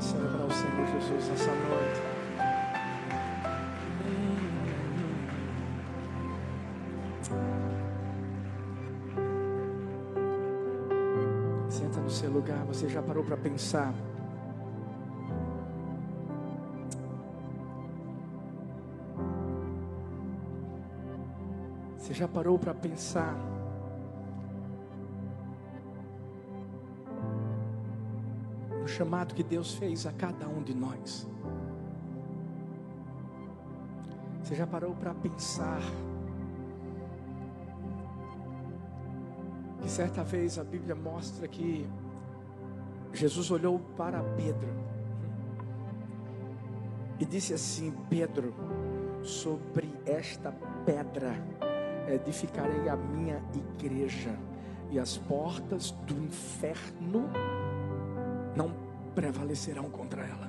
Celebrar o Senhor Jesus nessa noite. Senta no seu lugar. Você já parou para pensar? Você já parou para pensar? Chamado que Deus fez a cada um de nós. Você já parou para pensar? Que certa vez a Bíblia mostra que Jesus olhou para Pedro e disse assim: Pedro, sobre esta pedra edificarei a minha igreja, e as portas do inferno não prevalecerão contra ela.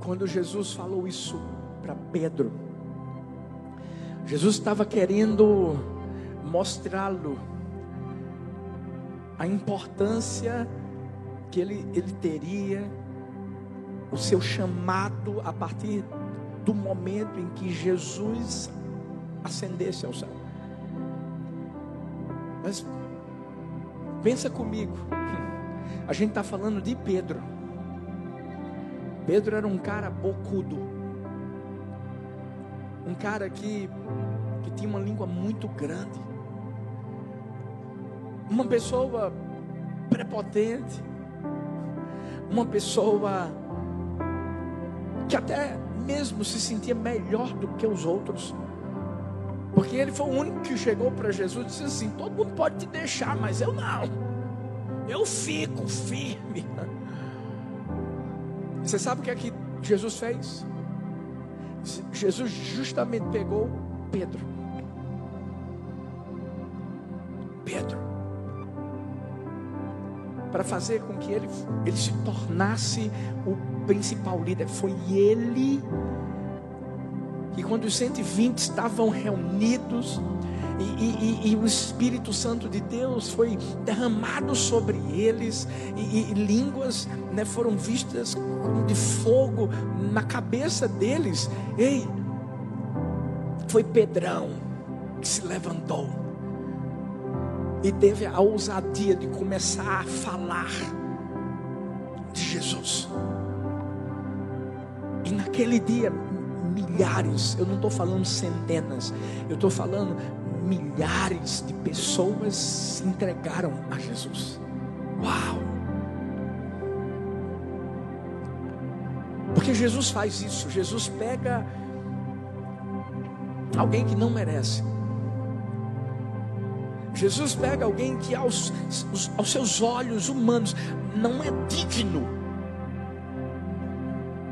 Quando Jesus falou isso para Pedro, Jesus estava querendo mostrá-lo a importância que ele, ele teria, o seu chamado a partir do momento em que Jesus ascendesse ao céu. Mas pensa comigo, a gente está falando de Pedro. Pedro era um cara bocudo, um cara que, que tinha uma língua muito grande, uma pessoa prepotente, uma pessoa que até mesmo se sentia melhor do que os outros. Porque ele foi o único que chegou para Jesus e disse assim: todo mundo pode te deixar, mas eu não. Eu fico firme. Você sabe o que é que Jesus fez? Jesus justamente pegou Pedro. Pedro. Para fazer com que ele, ele se tornasse o principal líder. Foi ele que, quando os 120 estavam reunidos, e, e, e, o Espírito Santo de Deus foi derramado sobre eles, e, e línguas né, foram vistas como de fogo na cabeça deles. Ei, foi Pedrão que se levantou e teve a ousadia de começar a falar de Jesus. E naquele dia, milhares, eu não estou falando centenas, eu estou falando milhares de pessoas se entregaram a Jesus. Uau! Porque Jesus faz isso, Jesus pega alguém que não merece. Jesus pega alguém que aos, aos seus olhos humanos não é digno.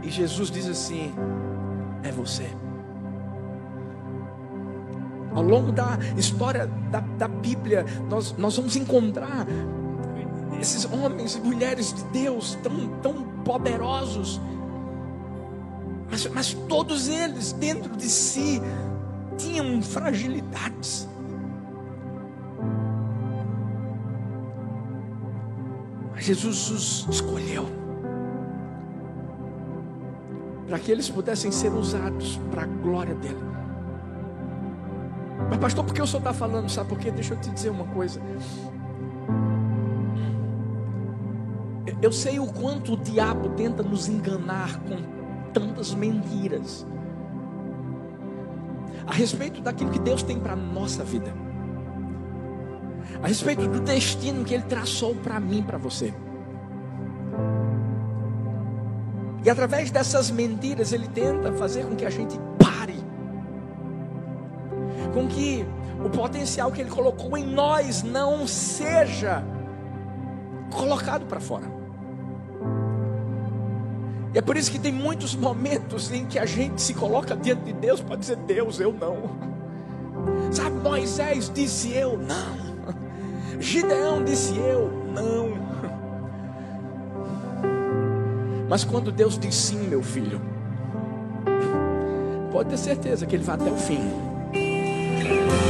E Jesus diz assim: é você. Ao longo da história da, da Bíblia, nós, nós vamos encontrar esses homens e mulheres de Deus tão, tão poderosos, mas, mas todos eles dentro de si tinham fragilidades. Mas Jesus os escolheu para que eles pudessem ser usados para a glória dele. Mas, pastor, por que o senhor está falando? Sabe por quê? Deixa eu te dizer uma coisa. Eu sei o quanto o diabo tenta nos enganar com tantas mentiras a respeito daquilo que Deus tem para a nossa vida, a respeito do destino que Ele traçou para mim, para você. E através dessas mentiras, Ele tenta fazer com que a gente pare, com que o potencial que Ele colocou em nós não seja colocado para fora. E é por isso que tem muitos momentos em que a gente se coloca diante de Deus para dizer: Deus, eu não. Sabe, Moisés disse: Eu não. Gideão disse: Eu não. Mas quando Deus diz sim, meu filho, pode ter certeza que Ele vai até o fim.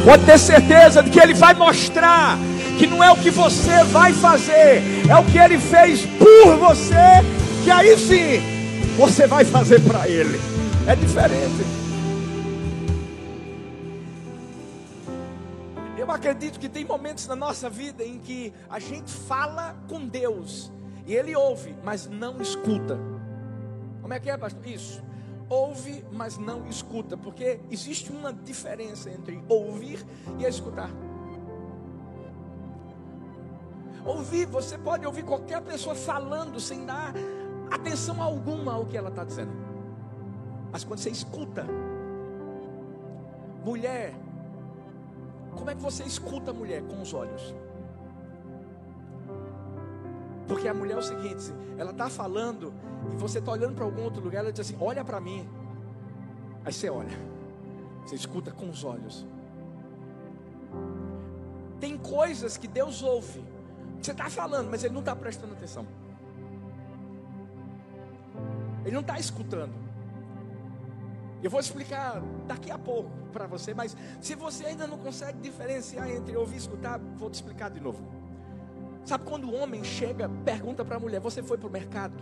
Pode ter certeza de que Ele vai mostrar que não é o que você vai fazer, é o que Ele fez por você, que aí sim você vai fazer para Ele. É diferente. Eu acredito que tem momentos na nossa vida em que a gente fala com Deus e Ele ouve, mas não escuta. Como é que é, pastor? Isso ouve, mas não escuta, porque existe uma diferença entre ouvir e escutar. Ouvir, você pode ouvir qualquer pessoa falando sem dar atenção alguma ao que ela está dizendo. Mas quando você escuta, mulher, como é que você escuta a mulher? Com os olhos. Porque a mulher é o seguinte: ela está falando e você está olhando para algum outro lugar, ela diz assim: Olha para mim. Aí você olha, você escuta com os olhos. Tem coisas que Deus ouve, você está falando, mas Ele não está prestando atenção. Ele não está escutando. Eu vou explicar daqui a pouco para você, mas se você ainda não consegue diferenciar entre ouvir e escutar, vou te explicar de novo. Sabe quando o homem chega, pergunta para a mulher: Você foi para o mercado?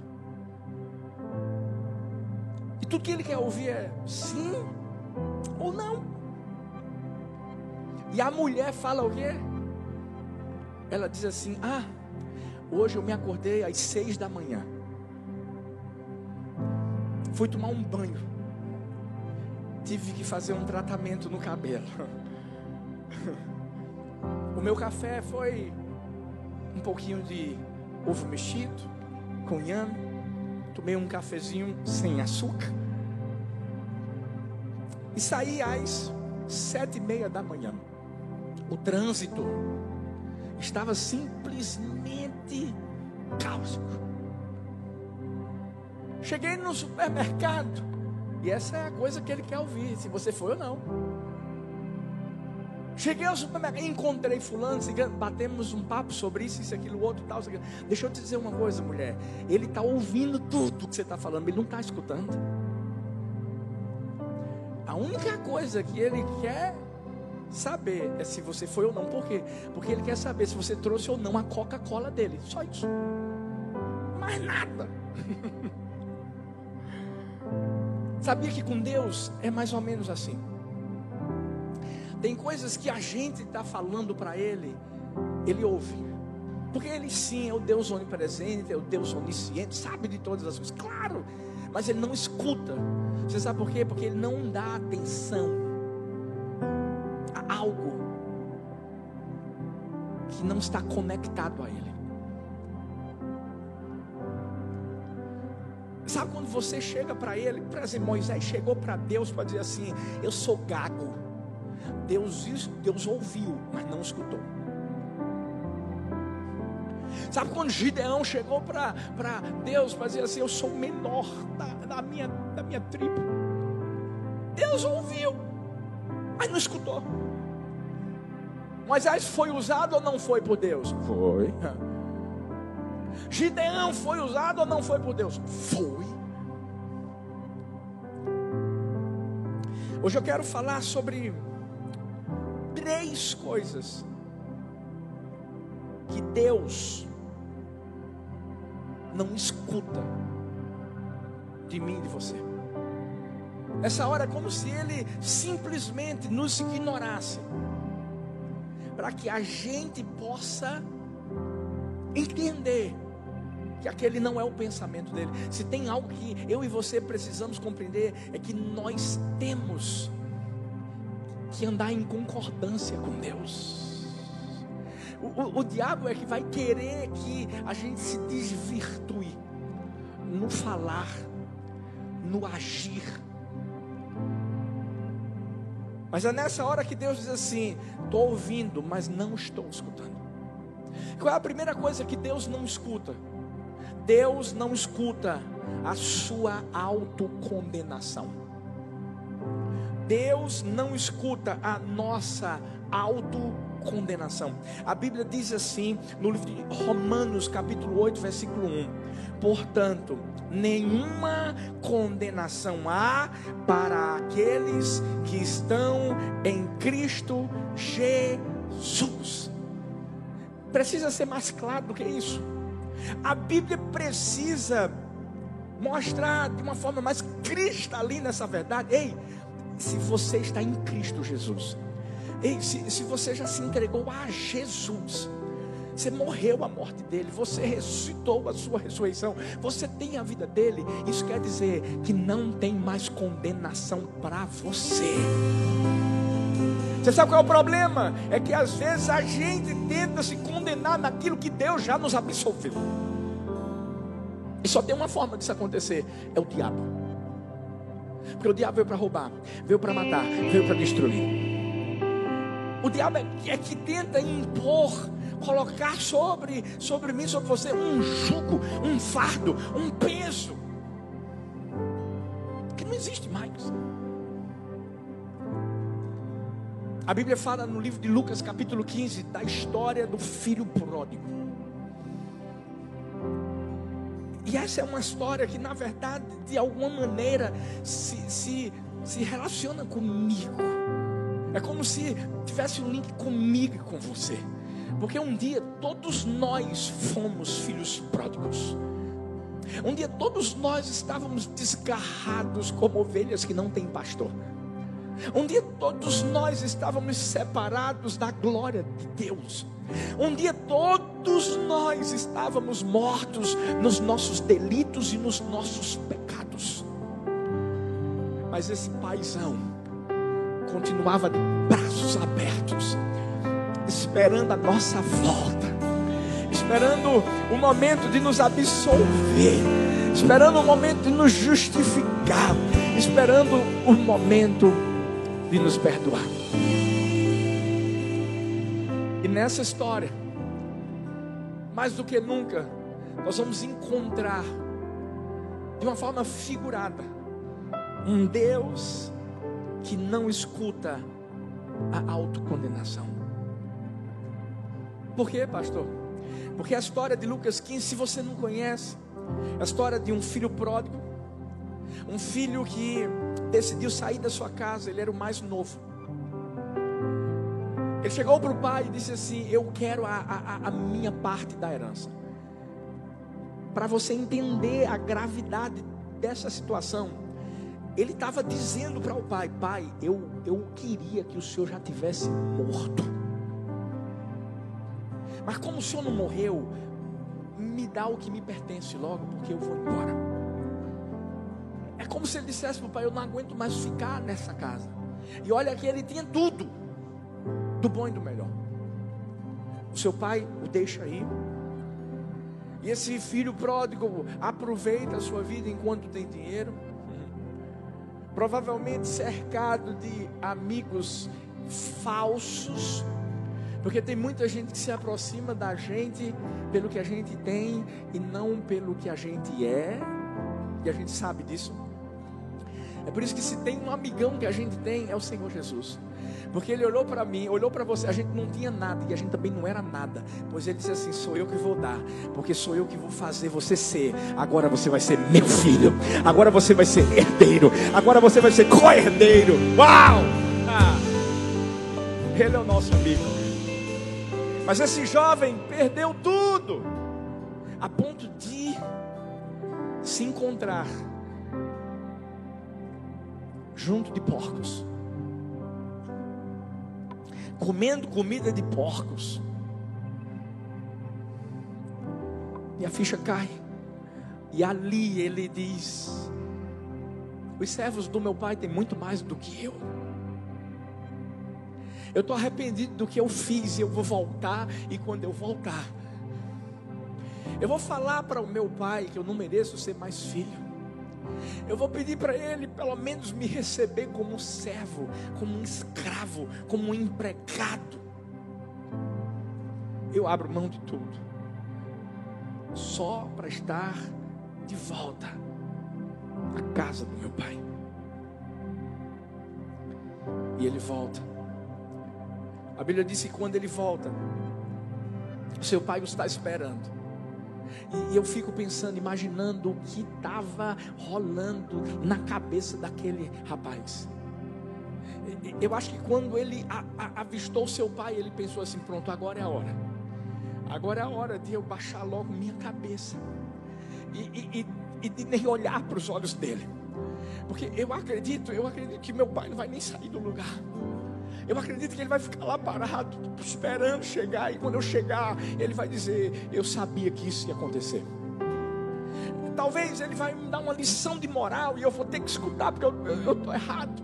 E tudo que ele quer ouvir é sim ou não. E a mulher fala o quê? Ela diz assim: Ah, hoje eu me acordei às seis da manhã. Fui tomar um banho. Tive que fazer um tratamento no cabelo. O meu café foi um pouquinho de ovo mexido com inhame, tomei um cafezinho sem açúcar e saí às sete e meia da manhã. O trânsito estava simplesmente cáustico. Cheguei no supermercado e essa é a coisa que ele quer ouvir, se você foi ou não. Cheguei ao supermercado, encontrei fulano, batemos um papo sobre isso, isso, aquilo, outro, tal. Aquilo. Deixa eu te dizer uma coisa, mulher. Ele está ouvindo tudo que você está falando, ele não está escutando. A única coisa que ele quer saber é se você foi ou não. Por quê? Porque ele quer saber se você trouxe ou não a Coca-Cola dele. Só isso. Mais nada. Sabia que com Deus é mais ou menos assim. Tem coisas que a gente está falando para Ele, Ele ouve. Porque Ele sim é o Deus onipresente, é o Deus onisciente, sabe de todas as coisas, claro, mas Ele não escuta. Você sabe por quê? Porque Ele não dá atenção a algo que não está conectado a Ele. Sabe quando você chega para Ele, por exemplo, Moisés chegou para Deus para dizer assim: Eu sou gago. Deus, Deus ouviu, mas não escutou. Sabe quando Gideão chegou para Deus para dizer assim: Eu sou o menor da, da, minha, da minha tribo. Deus ouviu, mas não escutou. Moisés foi usado ou não foi por Deus? Foi. Gideão foi usado ou não foi por Deus? Foi. Hoje eu quero falar sobre coisas que Deus não escuta de mim e de você. Essa hora é como se Ele simplesmente nos ignorasse, para que a gente possa entender que aquele não é o pensamento dele. Se tem algo que eu e você precisamos compreender, é que nós temos que andar em concordância com Deus. O, o, o, diabo é que vai querer que a gente se desvirtue no falar, no agir. Mas é nessa hora que Deus diz assim: estou ouvindo, mas não estou escutando. Qual é a primeira coisa que Deus não escuta? Deus não escuta a sua autocondenação. Deus não escuta a nossa autocondenação. A Bíblia diz assim no livro de Romanos, capítulo 8, versículo 1: Portanto, nenhuma condenação há para aqueles que estão em Cristo Jesus. precisa ser mais claro do que isso. A Bíblia precisa mostrar de uma forma mais cristalina essa verdade. Ei, se você está em Cristo Jesus, ei, se, se você já se entregou a Jesus, você morreu a morte dele, você ressuscitou a sua ressurreição, você tem a vida dele. Isso quer dizer que não tem mais condenação para você. Você sabe qual é o problema? É que às vezes a gente tenta se condenar naquilo que Deus já nos absolveu. E só tem uma forma disso acontecer: é o diabo. Porque o diabo veio para roubar, veio para matar, veio para destruir. O diabo é, é que tenta impor colocar sobre, sobre mim, sobre você, um jugo, um fardo, um peso, que não existe mais. A Bíblia fala no livro de Lucas, capítulo 15, da história do filho pródigo. E essa é uma história que, na verdade, de alguma maneira, se, se, se relaciona comigo. É como se tivesse um link comigo e com você. Porque um dia todos nós fomos filhos pródigos. Um dia todos nós estávamos desgarrados como ovelhas que não têm pastor. Um dia todos nós estávamos separados da glória de Deus. Um dia todos nós estávamos mortos nos nossos delitos e nos nossos pecados. Mas esse paizão continuava de braços abertos esperando a nossa volta, esperando o momento de nos absolver, esperando o momento de nos justificar, esperando o momento de nos perdoar. E nessa história, mais do que nunca, nós vamos encontrar de uma forma figurada um Deus que não escuta a autocondenação. Por quê, pastor? Porque a história de Lucas 15, se você não conhece, é a história de um filho pródigo, um filho que decidiu sair da sua casa, ele era o mais novo. Ele chegou para o pai e disse assim: Eu quero a, a, a minha parte da herança. Para você entender a gravidade dessa situação, ele estava dizendo para o pai: Pai, eu, eu queria que o senhor já tivesse morto. Mas como o senhor não morreu, me dá o que me pertence logo, porque eu vou embora. É como se ele dissesse para o pai: Eu não aguento mais ficar nessa casa. E olha que ele tinha tudo, do bom e do melhor. O seu pai o deixa aí. E esse filho pródigo aproveita a sua vida enquanto tem dinheiro. Provavelmente cercado de amigos falsos porque tem muita gente que se aproxima da gente pelo que a gente tem e não pelo que a gente é. E a gente sabe disso. É por isso que se tem um amigão que a gente tem é o Senhor Jesus. Porque ele olhou para mim, olhou para você, a gente não tinha nada e a gente também não era nada. Pois ele disse assim: sou eu que vou dar, porque sou eu que vou fazer você ser. Agora você vai ser meu filho. Agora você vai ser herdeiro. Agora você vai ser co-herdeiro. Uau! Ah, ele é o nosso amigo. Mas esse jovem perdeu tudo, a ponto de se encontrar junto de porcos, comendo comida de porcos. E a ficha cai. E ali ele diz: Os servos do meu pai têm muito mais do que eu. Eu estou arrependido do que eu fiz eu vou voltar. E quando eu voltar, eu vou falar para o meu pai que eu não mereço ser mais filho. Eu vou pedir para ele pelo menos me receber como um servo, como um escravo, como um empregado. Eu abro mão de tudo, só para estar de volta à casa do meu pai. E ele volta. A Bíblia diz que quando ele volta, seu pai o está esperando. E eu fico pensando, imaginando o que estava rolando na cabeça daquele rapaz. Eu acho que quando ele avistou seu pai, ele pensou assim: pronto, agora é a hora. Agora é a hora de eu baixar logo minha cabeça e, e, e, de nem olhar para os olhos dele. Porque eu acredito, eu acredito que meu pai não vai nem sair do lugar. Eu acredito que ele vai ficar lá parado, esperando chegar. E quando eu chegar, ele vai dizer: Eu sabia que isso ia acontecer. Talvez ele vai me dar uma lição de moral e eu vou ter que escutar porque eu estou errado.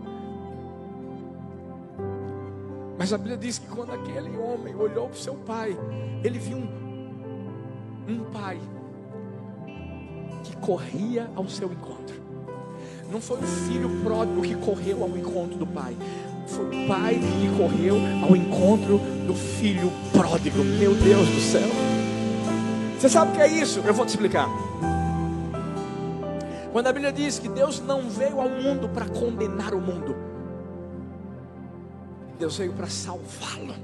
Mas a Bíblia diz que quando aquele homem olhou para o seu pai, ele viu um, um pai que corria ao seu encontro. Não foi o filho pródigo que correu ao encontro do pai. Foi o pai que correu ao encontro do filho pródigo. Meu Deus do céu. Você sabe o que é isso? Eu vou te explicar. Quando a Bíblia diz que Deus não veio ao mundo para condenar o mundo, Deus veio para salvá-lo.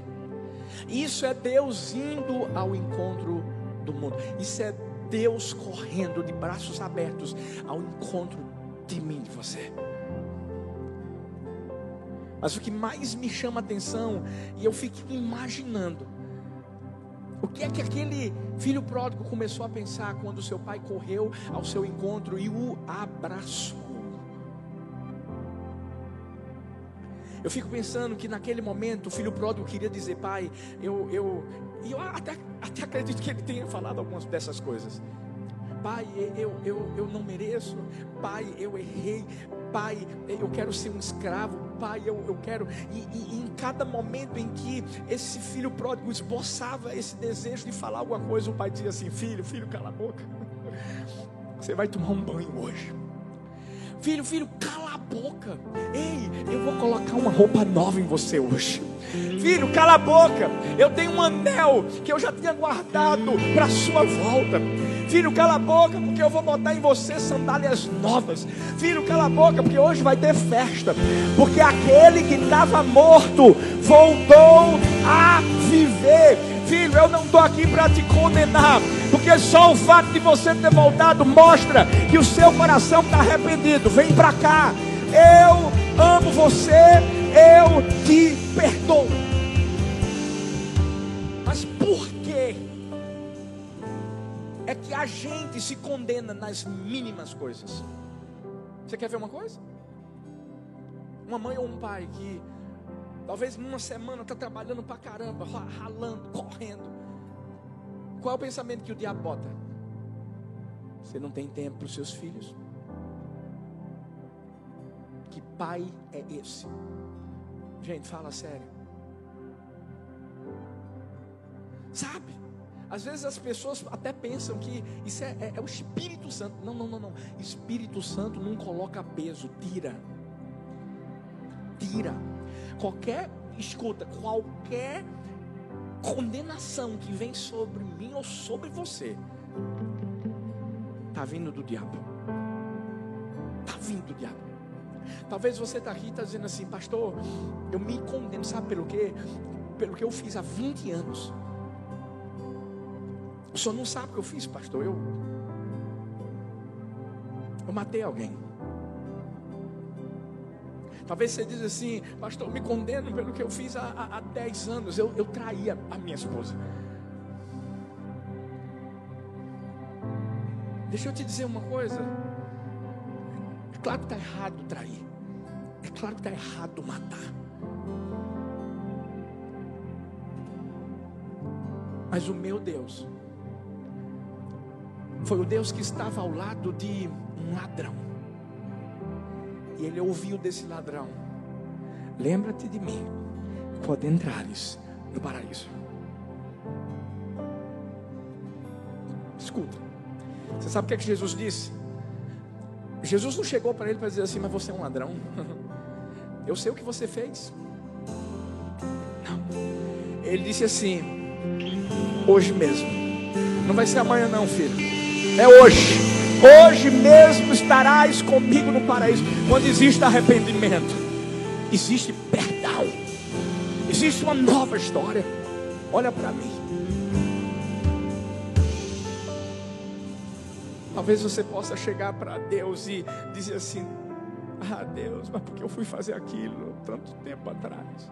Isso é Deus indo ao encontro do mundo. Isso é Deus correndo de braços abertos ao encontro de mim, de você. Mas o que mais me chama a atenção, e eu fico imaginando, o que é que aquele filho pródigo começou a pensar quando seu pai correu ao seu encontro e o abraçou? Eu fico pensando que naquele momento o filho pródigo queria dizer, pai, eu, eu, eu até, até acredito que ele tenha falado algumas dessas coisas. Pai, eu, eu, eu não mereço. Pai, eu errei. Pai, eu quero ser um escravo. Pai, eu, eu quero. E, e, e, em cada momento em que esse filho pródigo esboçava esse desejo de falar alguma coisa, o pai dizia assim: Filho, filho, cala a boca. Você vai tomar um banho hoje. Filho, filho, cala a boca. Ei, eu vou colocar uma roupa nova em você hoje. Filho, cala a boca. Eu tenho um anel que eu já tinha guardado para sua volta. Filho, cala a boca, porque eu vou botar em você sandálias novas. Filho, cala a boca, porque hoje vai ter festa. Porque aquele que estava morto voltou a viver. Filho, eu não estou aqui para te condenar, porque só o fato de você ter voltado mostra que o seu coração está arrependido. Vem para cá, eu amo você, eu te perdoo. Mas por? É que a gente se condena nas mínimas coisas. Você quer ver uma coisa? Uma mãe ou um pai que talvez numa semana está trabalhando para caramba, ralando, correndo. Qual é o pensamento que o diabo bota? Você não tem tempo para os seus filhos? Que pai é esse? Gente, fala sério. Sabe? Às vezes as pessoas até pensam que isso é, é, é, o Espírito Santo. Não, não, não, não. Espírito Santo não coloca peso, tira. Tira. Qualquer, escuta, qualquer condenação que vem sobre mim ou sobre você, está vindo do diabo. Está vindo do diabo. Talvez você está aqui e está dizendo assim, pastor, eu me condeno, sabe pelo quê? Pelo que eu fiz há 20 anos. O senhor não sabe o que eu fiz, pastor. Eu, eu matei alguém. Talvez você diz assim, pastor, me condeno pelo que eu fiz há, há, há 10 anos. Eu, eu traí a, a minha esposa. Deixa eu te dizer uma coisa. É claro que está errado trair. É claro que está errado matar. Mas o meu Deus foi o Deus que estava ao lado de um ladrão. E ele ouviu desse ladrão: Lembra-te de mim quando entrares no paraíso. Escuta, você sabe o que, é que Jesus disse? Jesus não chegou para ele para dizer assim, mas você é um ladrão. Eu sei o que você fez. Não. Ele disse assim: hoje mesmo. Não vai ser amanhã, não, filho. É hoje. Hoje mesmo estarás comigo no paraíso. Quando existe arrependimento, existe perdão, existe uma nova história. Olha para mim. Talvez você possa chegar para Deus e dizer assim: Ah, Deus, mas porque eu fui fazer aquilo tanto tempo atrás?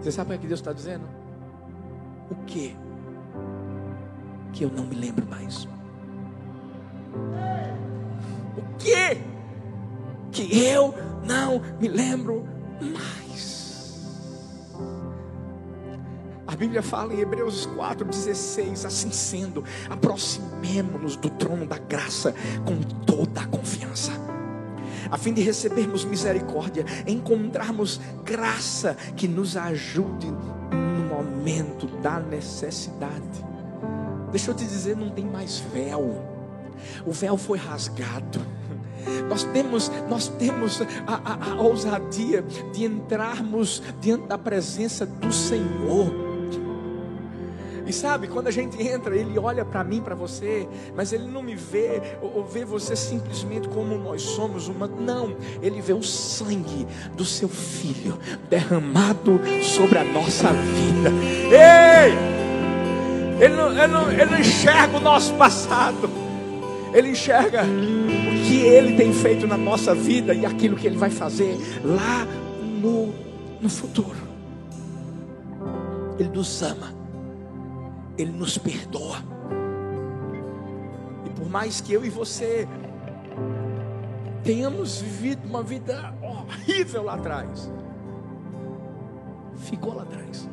Você sabe o que Deus está dizendo? O que que eu não me lembro mais. O que que eu não me lembro mais? A Bíblia fala em Hebreus 4,16: assim sendo, aproximemo-nos do trono da graça com toda a confiança, a fim de recebermos misericórdia, encontrarmos graça que nos ajude no momento da necessidade. Deixa eu te dizer, não tem mais véu. O véu foi rasgado. Nós temos, nós temos a, a, a ousadia de entrarmos diante da presença do Senhor. E sabe, quando a gente entra, ele olha para mim, para você, mas ele não me vê ou, ou, vê você simplesmente como nós somos uma. Não, ele vê o sangue do seu filho derramado sobre a nossa vida. Ei! Ele não, ele, não, ele não enxerga o nosso passado. Ele enxerga o que Ele tem feito na nossa vida e aquilo que Ele vai fazer lá no, no futuro. Ele nos ama, Ele nos perdoa. E por mais que eu e você tenhamos vivido uma vida horrível lá atrás, ficou lá atrás.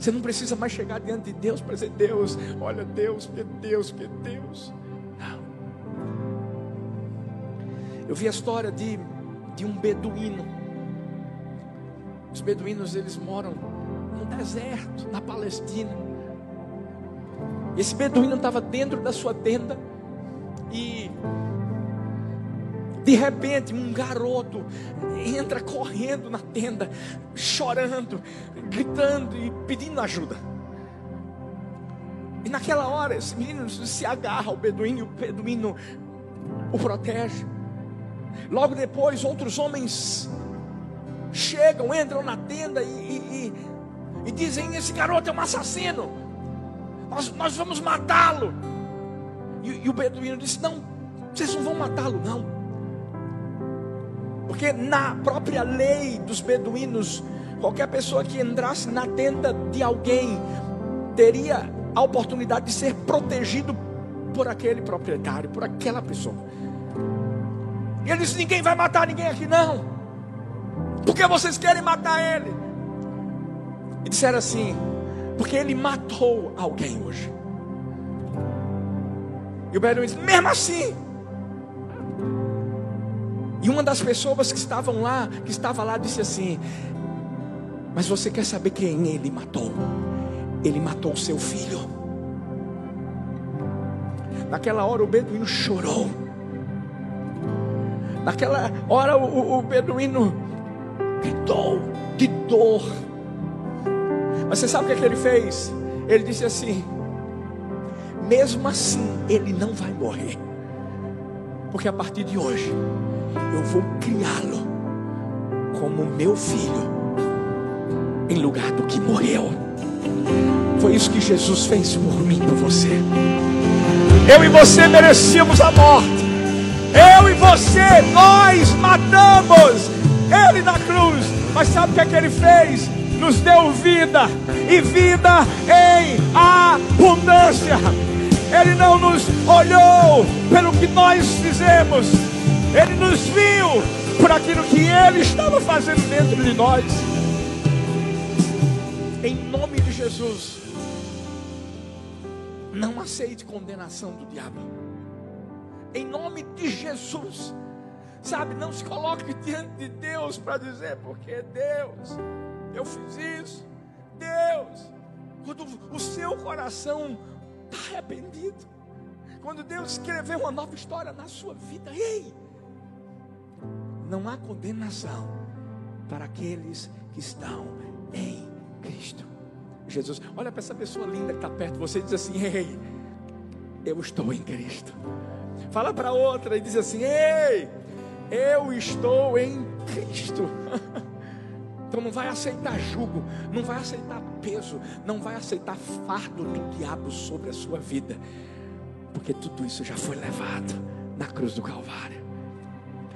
Você não precisa mais chegar diante de Deus para dizer: Deus, olha, Deus, que Deus, que Deus. Não. Eu vi a história de, de um beduíno. Os beduínos eles moram no deserto, na Palestina. Esse beduíno estava dentro da sua tenda e de repente, um garoto entra correndo na tenda, chorando, gritando e pedindo ajuda. E naquela hora, esse menino se agarra ao beduíno e o beduíno o protege. Logo depois, outros homens chegam, entram na tenda e, e, e dizem: Esse garoto é um assassino, nós, nós vamos matá-lo. E, e o beduíno disse: Não, vocês não vão matá-lo, não. Porque na própria lei dos beduínos, qualquer pessoa que entrasse na tenda de alguém teria a oportunidade de ser protegido por aquele proprietário, por aquela pessoa. E ele disse: Ninguém vai matar ninguém aqui, não. Porque vocês querem matar ele? E disseram assim: Porque ele matou alguém hoje. E o Beduíno disse: Mesmo assim, e uma das pessoas que estavam lá, que estava lá, disse assim: Mas você quer saber quem ele matou? Ele matou o seu filho. Naquela hora o beduíno chorou. Naquela hora o, o beduíno gritou de dor. Mas você sabe o que, é que ele fez? Ele disse assim: Mesmo assim, ele não vai morrer. Porque a partir de hoje, eu vou criá-lo como meu filho, em lugar do que morreu. Foi isso que Jesus fez por mim, por você. Eu e você merecíamos a morte. Eu e você, nós matamos Ele na cruz. Mas sabe o que é que Ele fez? Nos deu vida e vida em abundância. Ele não nos olhou pelo que nós fizemos, ele nos viu por aquilo que Ele estava fazendo dentro de nós. Em nome de Jesus, não aceite condenação do diabo. Em nome de Jesus, sabe, não se coloque diante de Deus para dizer, porque Deus, eu fiz isso. Deus, quando o seu coração está arrependido, quando Deus escreveu uma nova história na sua vida, ei, não há condenação para aqueles que estão em Cristo. Jesus, olha para essa pessoa linda que está perto de você e diz assim: Ei, eu estou em Cristo. Fala para outra e diz assim: Ei, eu estou em Cristo. Então não vai aceitar jugo, não vai aceitar peso, não vai aceitar fardo do diabo sobre a sua vida, porque tudo isso já foi levado na cruz do Calvário.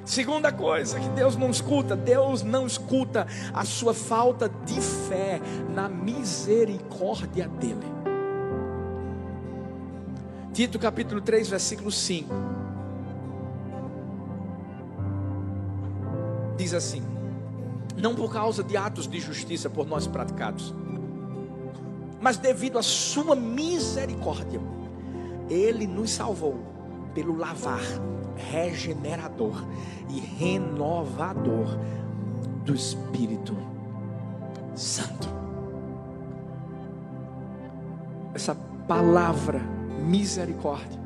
Segunda coisa que Deus não escuta, Deus não escuta a sua falta de fé na misericórdia dele. Tito capítulo 3, versículo 5. Diz assim: Não por causa de atos de justiça por nós praticados, mas devido à sua misericórdia, ele nos salvou pelo lavar regenerador e renovador do Espírito Santo. Essa palavra misericórdia.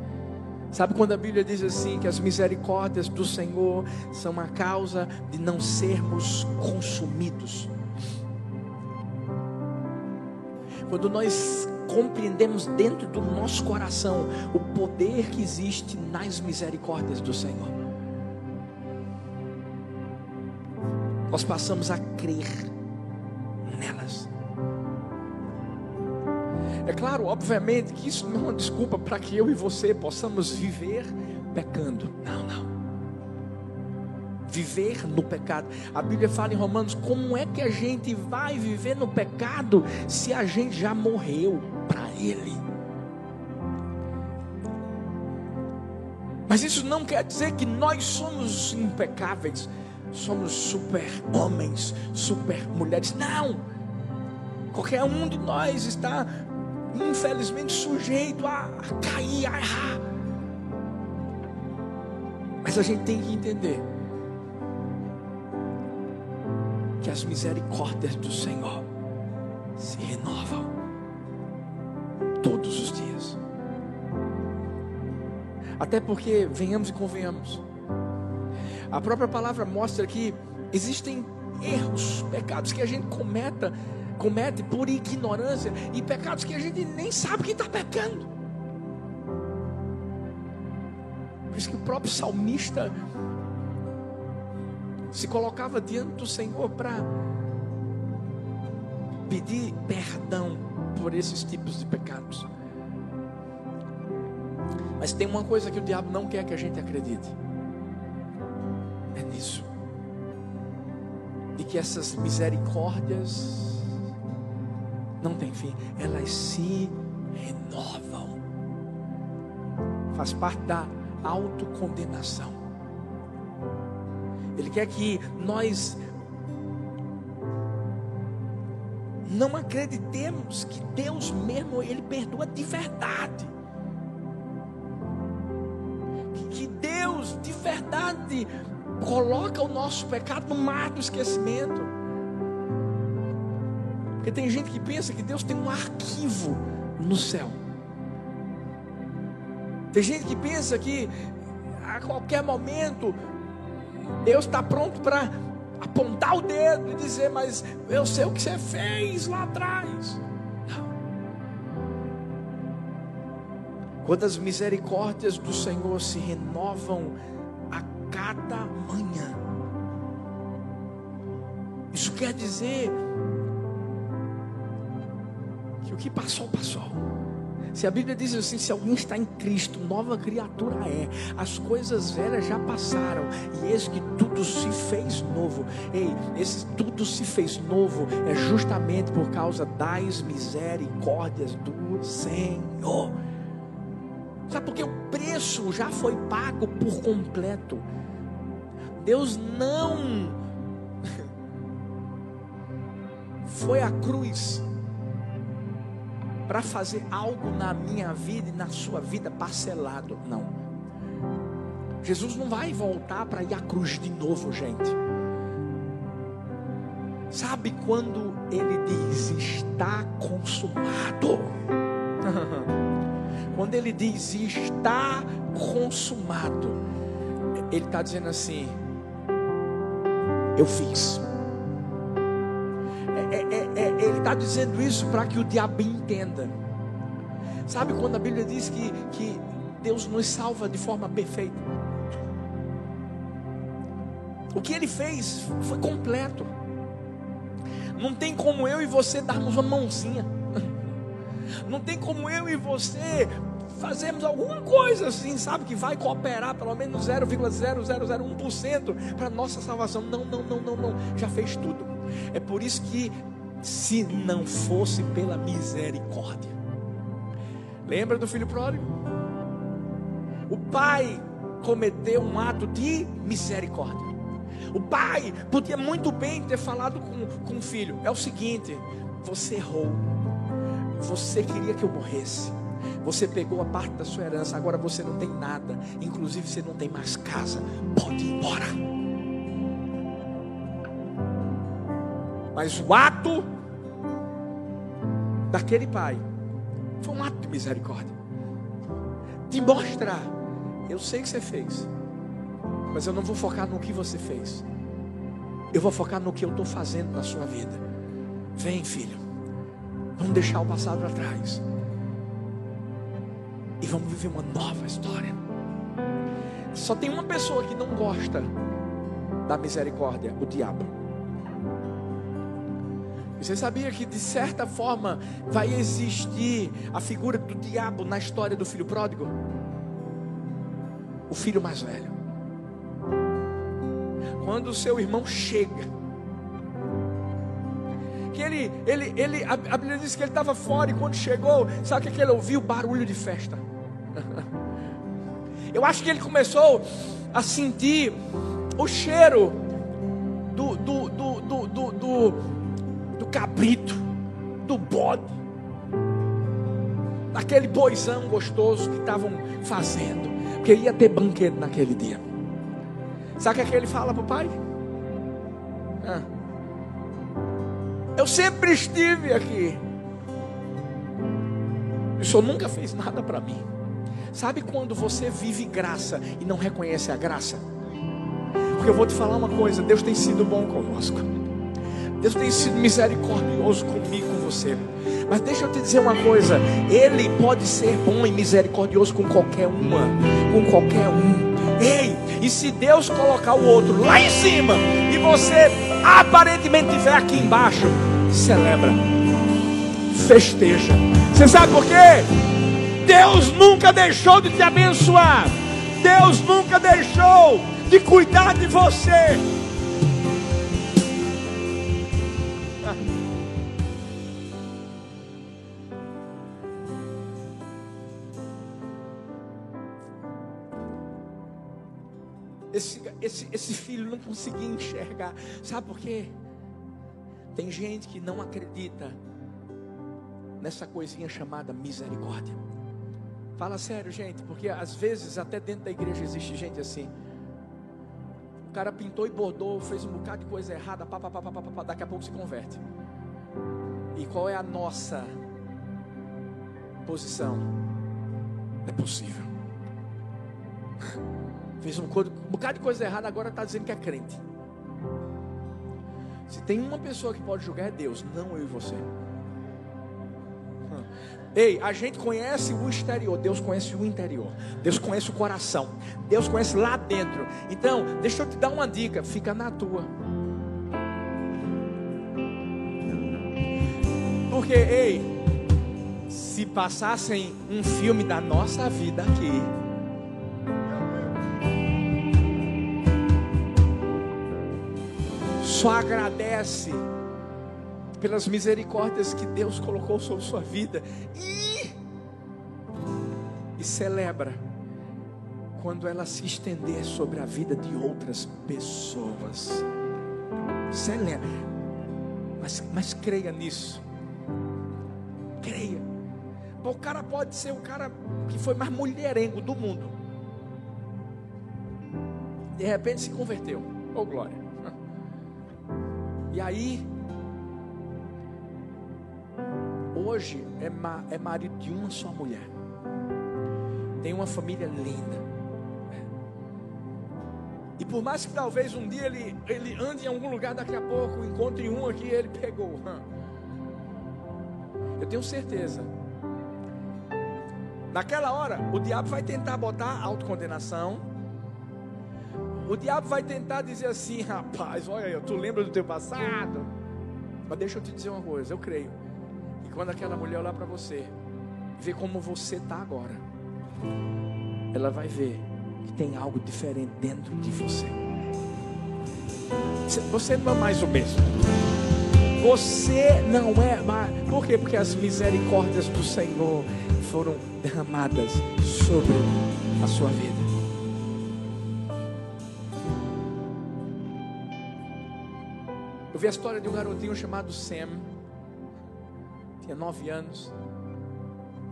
Sabe quando a Bíblia diz assim que as misericórdias do Senhor são a causa de não sermos consumidos? Quando nós compreendemos dentro do nosso coração o poder que existe nas misericórdias do Senhor, nós passamos a crer nelas. É claro, obviamente, que isso não é uma desculpa para que eu e você possamos viver pecando. Não, não. Viver no pecado. A Bíblia fala em Romanos: como é que a gente vai viver no pecado se a gente já morreu para Ele? Mas isso não quer dizer que nós somos impecáveis, somos super homens, super mulheres. Não! Qualquer um de nós está infelizmente sujeito a, cair, a errar. Mas a gente tem que entender que as misericórdias do Senhor se renovam todos os dias. Até porque, venhamos e convenhamos, a própria palavra mostra que existem erros, pecados que a gente cometa comete por ignorância e pecados que a gente nem sabe que está pecando. Por isso que o próprio salmista se colocava diante do Senhor para pedir perdão por esses tipos de pecados. Mas tem uma coisa que o diabo não quer que a gente acredite. É nisso. De que essas misericórdias não tem fim, elas se renovam. Faz parte da autocondenação. Ele quer que nós não acreditemos que Deus mesmo ele perdoa de verdade. Que Deus de verdade coloca o nosso pecado no mar do esquecimento. Porque tem gente que pensa que Deus tem um arquivo no céu. Tem gente que pensa que a qualquer momento Deus está pronto para apontar o dedo e dizer: Mas eu sei o que você fez lá atrás. Não. Quando as misericórdias do Senhor se renovam a cada manhã, isso quer dizer que passou, passou. Se a Bíblia diz assim: se alguém está em Cristo, nova criatura é. As coisas velhas já passaram, e eis que tudo se fez novo. Ei, esse tudo se fez novo é justamente por causa das misericórdias do Senhor. Sabe porque o preço já foi pago por completo. Deus não foi à cruz para fazer algo na minha vida e na sua vida parcelado. Não. Jesus não vai voltar para ir à cruz de novo, gente. Sabe quando ele diz está consumado? quando ele diz está consumado, ele está dizendo assim: eu fiz. Ele está dizendo isso para que o diabo entenda. Sabe quando a Bíblia diz que, que Deus nos salva de forma perfeita? O que ele fez foi completo. Não tem como eu e você darmos uma mãozinha. Não tem como eu e você fazermos alguma coisa assim, sabe, que vai cooperar pelo menos 0,0001% para nossa salvação. Não, não, não, não, não. Já fez tudo. É por isso que se não fosse pela misericórdia. Lembra do filho pródigo? o pai cometeu um ato de misericórdia. O pai podia muito bem ter falado com, com o filho: é o seguinte, você errou, você queria que eu morresse. Você pegou a parte da sua herança, agora você não tem nada, inclusive você não tem mais casa. Pode ir embora. Mas o ato daquele pai foi um ato de misericórdia. De mostrar, eu sei que você fez, mas eu não vou focar no que você fez. Eu vou focar no que eu estou fazendo na sua vida. Vem, filho. Vamos deixar o passado atrás e vamos viver uma nova história. Só tem uma pessoa que não gosta da misericórdia: o diabo. Você sabia que de certa forma vai existir a figura do diabo na história do filho pródigo? O filho mais velho. Quando o seu irmão chega, que ele, ele, ele, a Bíblia diz que ele estava fora e quando chegou, sabe o que ele ouviu? Barulho de festa. Eu acho que ele começou a sentir o cheiro do, do, do, do, do, do cabrito, do bode, daquele boizão gostoso que estavam fazendo, porque ia ter banquete naquele dia. Sabe o que, é que ele fala para o pai? Ah, eu sempre estive aqui. O senhor nunca fez nada para mim. Sabe quando você vive graça e não reconhece a graça? Porque eu vou te falar uma coisa: Deus tem sido bom conosco. Deus tem sido misericordioso comigo, com você. Mas deixa eu te dizer uma coisa: Ele pode ser bom e misericordioso com qualquer uma, com qualquer um. Ei, e se Deus colocar o outro lá em cima e você aparentemente estiver aqui embaixo, celebra, festeja. Você sabe por quê? Deus nunca deixou de te abençoar. Deus nunca deixou de cuidar de você. Esse, esse, filho não conseguia enxergar. Sabe por quê? Tem gente que não acredita nessa coisinha chamada misericórdia. Fala sério, gente, porque às vezes até dentro da igreja existe gente assim. O cara pintou e bordou, fez um bocado de coisa errada, pá, pá, pá, pá, pá, daqui a pouco se converte. E qual é a nossa posição? É possível. Fez um, bocado de coisa errada, agora está dizendo que é crente. Se tem uma pessoa que pode julgar é Deus, não eu e você. Ei, a gente conhece o exterior, Deus conhece o interior. Deus conhece o coração. Deus conhece lá dentro. Então, deixa eu te dar uma dica, fica na tua. Porque, ei, se passassem um filme da nossa vida aqui, só agradece pelas misericórdias que Deus colocou sobre sua vida e, e celebra quando ela se estender sobre a vida de outras pessoas. Celebra, mas, mas creia nisso. Creia. O cara pode ser o cara que foi mais mulherengo do mundo. De repente se converteu. Oh glória. E aí hoje é, ma é marido de uma só mulher. Tem uma família linda. E por mais que talvez um dia ele, ele ande em algum lugar, daqui a pouco encontre um aqui ele pegou. Eu tenho certeza. Naquela hora, o diabo vai tentar botar autocondenação. O diabo vai tentar dizer assim, rapaz, olha, tu lembra do teu passado? Mas deixa eu te dizer uma coisa, eu creio quando aquela mulher olhar para você, ver como você está agora, ela vai ver que tem algo diferente dentro de você. Você não é mais o mesmo. Você não é mais. Por quê? Porque as misericórdias do Senhor foram derramadas sobre a sua vida. Eu vi a história de um garotinho chamado Sam. Tinha nove anos.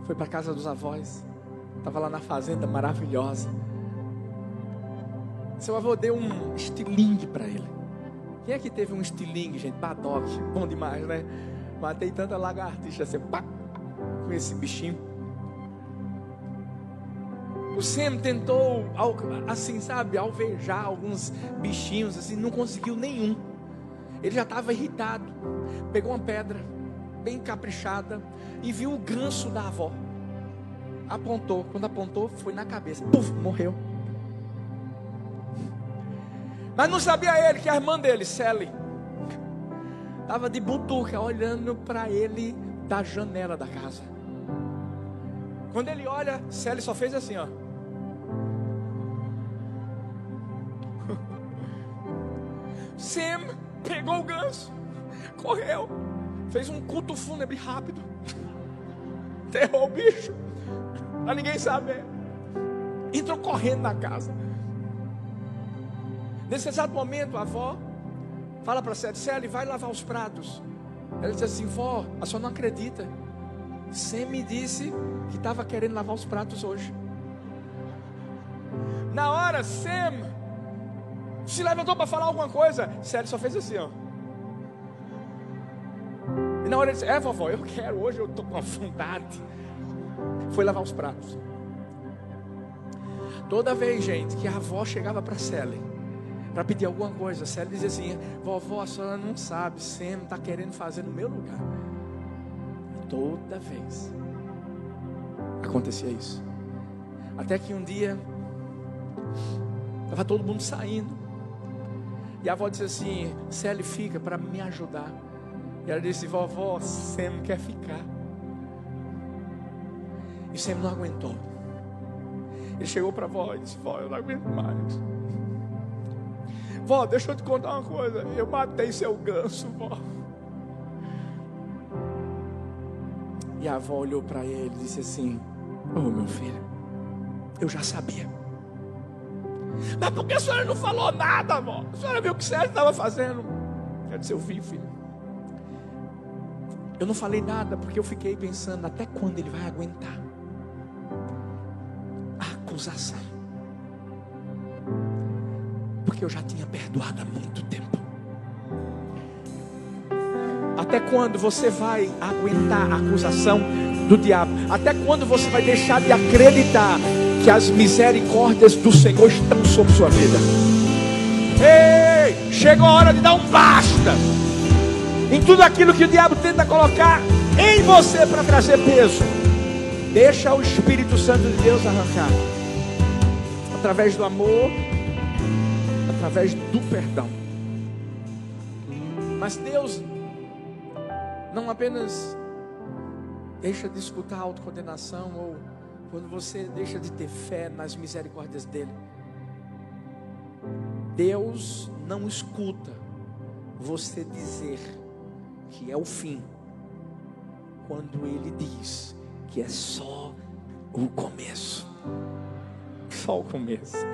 Foi para casa dos avós. Estava lá na fazenda maravilhosa. Seu avô deu um estilingue para ele. Quem é que teve um estilingue, gente? Badoc, bom demais, né? Matei tanta lagartixa assim, pá, com esse bichinho. O Sam tentou, assim, sabe, alvejar alguns bichinhos, assim, não conseguiu nenhum. Ele já estava irritado. Pegou uma pedra, bem caprichada, e viu o ganso da avó. Apontou. Quando apontou, foi na cabeça. Puf, morreu. Mas não sabia ele que a irmã dele, Sally, estava de butuca olhando para ele da janela da casa. Quando ele olha, Sally só fez assim, ó. Sam pegou o ganso, correu, fez um culto fúnebre rápido, enterrou o bicho, para ninguém saber. Entrou correndo na casa. Nesse exato momento, a avó fala para Sally, vai lavar os pratos. Ela diz assim, vó, a senhora não acredita. Sam me disse que estava querendo lavar os pratos hoje. Na hora, Sam se levantou para falar alguma coisa. Sério, só fez assim, ó. E na hora ele disse: É, vovó, eu quero, hoje eu estou com vontade. Foi lavar os pratos. Toda vez, gente, que a avó chegava para Sally para pedir alguma coisa, Sally dizia assim: Vovó, a senhora não sabe, Sam está querendo fazer no meu lugar. Toda vez acontecia isso. Até que um dia estava todo mundo saindo. E a avó disse assim: Sally, fica para me ajudar. E ela disse: Vovó, Sam quer ficar. E Sam não aguentou. Ele chegou para a avó e disse: Vó, eu não aguento mais. Vó, deixa eu te contar uma coisa. Eu matei seu ganso, vó. E a avó olhou para ele e disse assim: Oh, meu filho, eu já sabia. Mas por que a senhora não falou nada, amor? A senhora viu o que Sérgio estava fazendo? Eu disse, eu vi, filho. Eu não falei nada porque eu fiquei pensando até quando ele vai aguentar a acusação. Porque eu já tinha perdoado há muito tempo. Até quando você vai aguentar a acusação do diabo? Até quando você vai deixar de acreditar que as misericórdias do Senhor estão sobre sua vida. Ei, chegou a hora de dar um basta em tudo aquilo que o diabo tenta colocar em você para trazer peso. Deixa o Espírito Santo de Deus arrancar através do amor, através do perdão. Mas Deus não apenas deixa de escutar a autocondenação ou quando você deixa de ter fé nas misericórdias dele. Deus não escuta você dizer que é o fim, quando ele diz que é só o começo. Só o começo.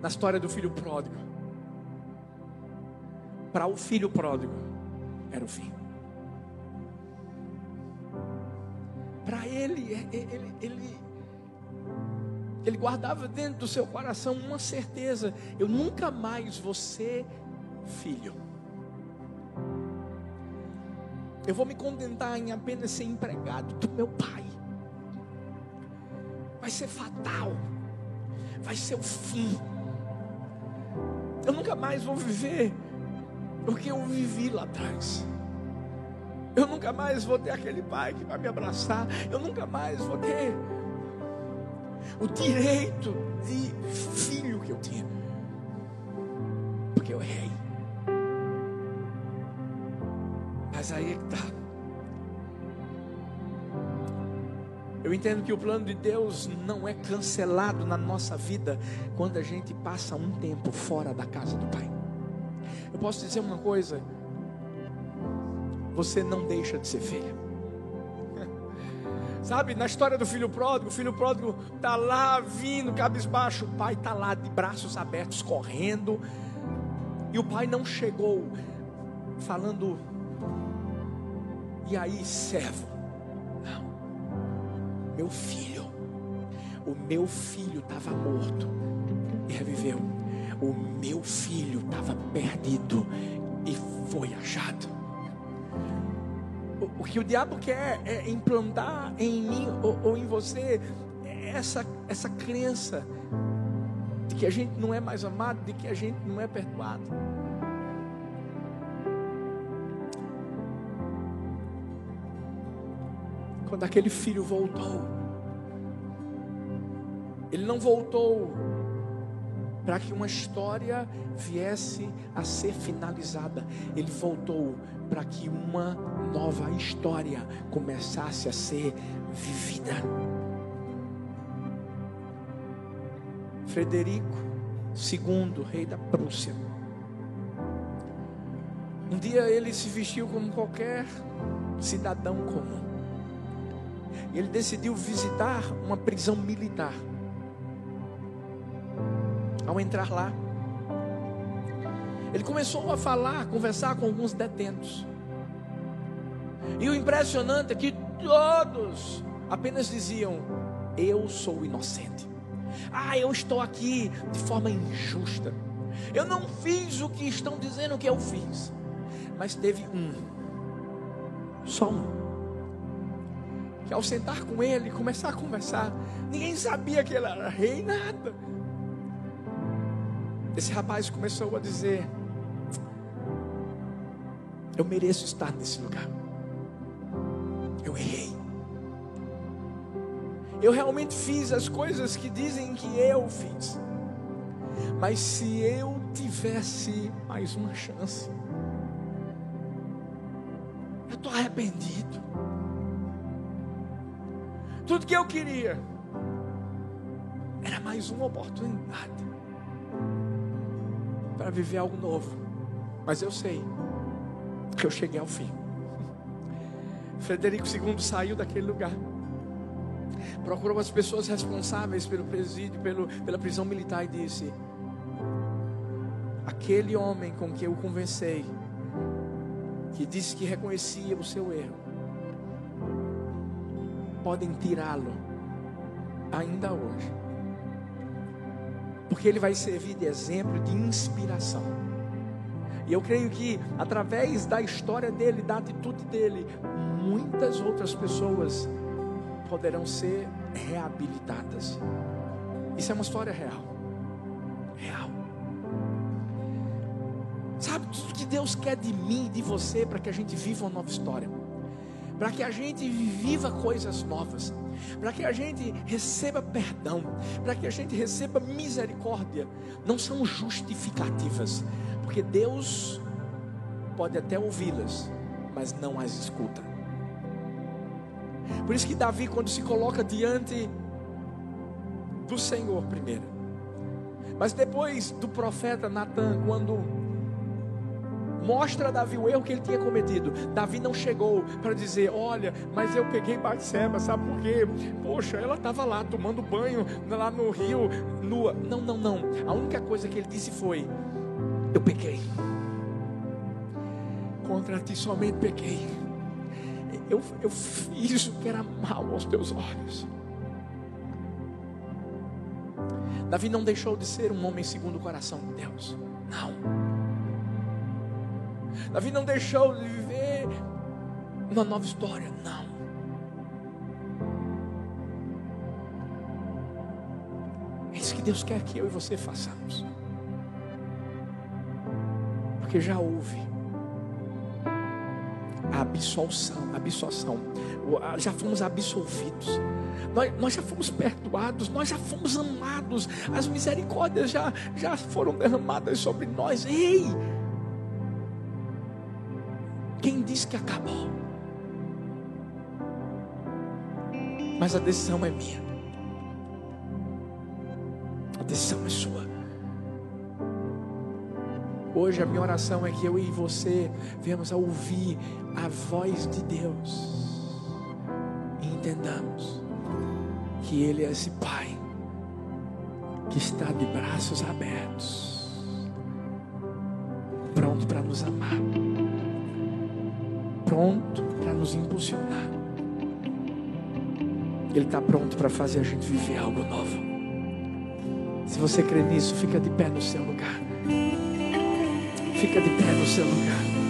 Na história do filho pródigo, para o filho pródigo, era o fim. Ele, é, ele, ele, ele guardava dentro do seu coração uma certeza: eu nunca mais vou ser filho. Eu vou me contentar em apenas ser empregado do meu pai. Vai ser fatal. Vai ser o fim. Eu nunca mais vou viver o que eu vivi lá atrás. Eu nunca mais vou ter aquele pai que vai me abraçar. Eu nunca mais vou ter o direito de filho que eu tinha. Porque eu errei. Mas aí é que. Eu Eu entendo que o plano de Deus não é cancelado na nossa vida quando a gente passa um tempo fora da casa do Pai. Eu posso dizer uma coisa: você não deixa de ser filha. Sabe, na história do filho pródigo, o filho pródigo está lá vindo, cabisbaixo, o pai está lá de braços abertos, correndo, e o pai não chegou falando, e aí, servo? Não, meu filho, o meu filho estava morto e reviveu, o meu filho estava perdido e foi achado. O que o diabo quer é implantar em mim ou, ou em você essa, essa crença de que a gente não é mais amado, de que a gente não é perdoado. Quando aquele filho voltou, ele não voltou para que uma história viesse a ser finalizada. Ele voltou para que uma nova história começasse a ser vivida. Frederico II, rei da Prússia. Um dia ele se vestiu como qualquer cidadão comum. Ele decidiu visitar uma prisão militar. Ao entrar lá, ele começou a falar, a conversar com alguns detentos. E o impressionante é que todos apenas diziam: Eu sou inocente. Ah, eu estou aqui de forma injusta. Eu não fiz o que estão dizendo que eu fiz. Mas teve um, só um, que ao sentar com ele começar a conversar, ninguém sabia que ele era rei, nada. Esse rapaz começou a dizer: Eu mereço estar nesse lugar. Eu errei. Eu realmente fiz as coisas que dizem que eu fiz. Mas se eu tivesse mais uma chance, eu estou arrependido. Tudo que eu queria era mais uma oportunidade para viver algo novo. Mas eu sei que eu cheguei ao fim. Frederico II saiu daquele lugar. Procurou as pessoas responsáveis pelo presídio, pelo, pela prisão militar e disse: Aquele homem com que eu conversei, que disse que reconhecia o seu erro, podem tirá-lo ainda hoje porque ele vai servir de exemplo, de inspiração. E eu creio que através da história dele, da atitude dele, muitas outras pessoas poderão ser reabilitadas. Isso é uma história real. Real. Sabe tudo que Deus quer de mim e de você para que a gente viva uma nova história? Para que a gente viva coisas novas para que a gente receba perdão, para que a gente receba misericórdia, não são justificativas, porque Deus pode até ouvi-las, mas não as escuta. Por isso que Davi, quando se coloca diante do Senhor primeiro, mas depois do profeta Natan, quando mostra a Davi o erro que ele tinha cometido. Davi não chegou para dizer: Olha, mas eu peguei Batseba, sabe por quê? Poxa, ela estava lá tomando banho lá no rio, nua. Não, não, não. A única coisa que ele disse foi: Eu pequei. Contra ti somente pequei. Eu, eu fiz o que era mal aos teus olhos. Davi não deixou de ser um homem segundo o coração de Deus. Não. Davi não deixou de viver uma nova história, não. É isso que Deus quer que eu e você façamos. Porque já houve a absolução, a absolução. Já fomos absolvidos. Nós, nós, já fomos perdoados, nós já fomos amados, as misericórdias já, já foram derramadas sobre nós. Ei! Diz que acabou? mas a decisão é minha. A decisão é sua. Hoje a minha oração é que eu e você venhamos a ouvir a voz de Deus e entendamos que Ele é esse Pai que está de braços abertos, pronto para nos amar, pronto para nos impulsionar. Ele está pronto para fazer a gente viver algo novo. Se você crê nisso, fica de pé no seu lugar. Fica de pé no seu lugar.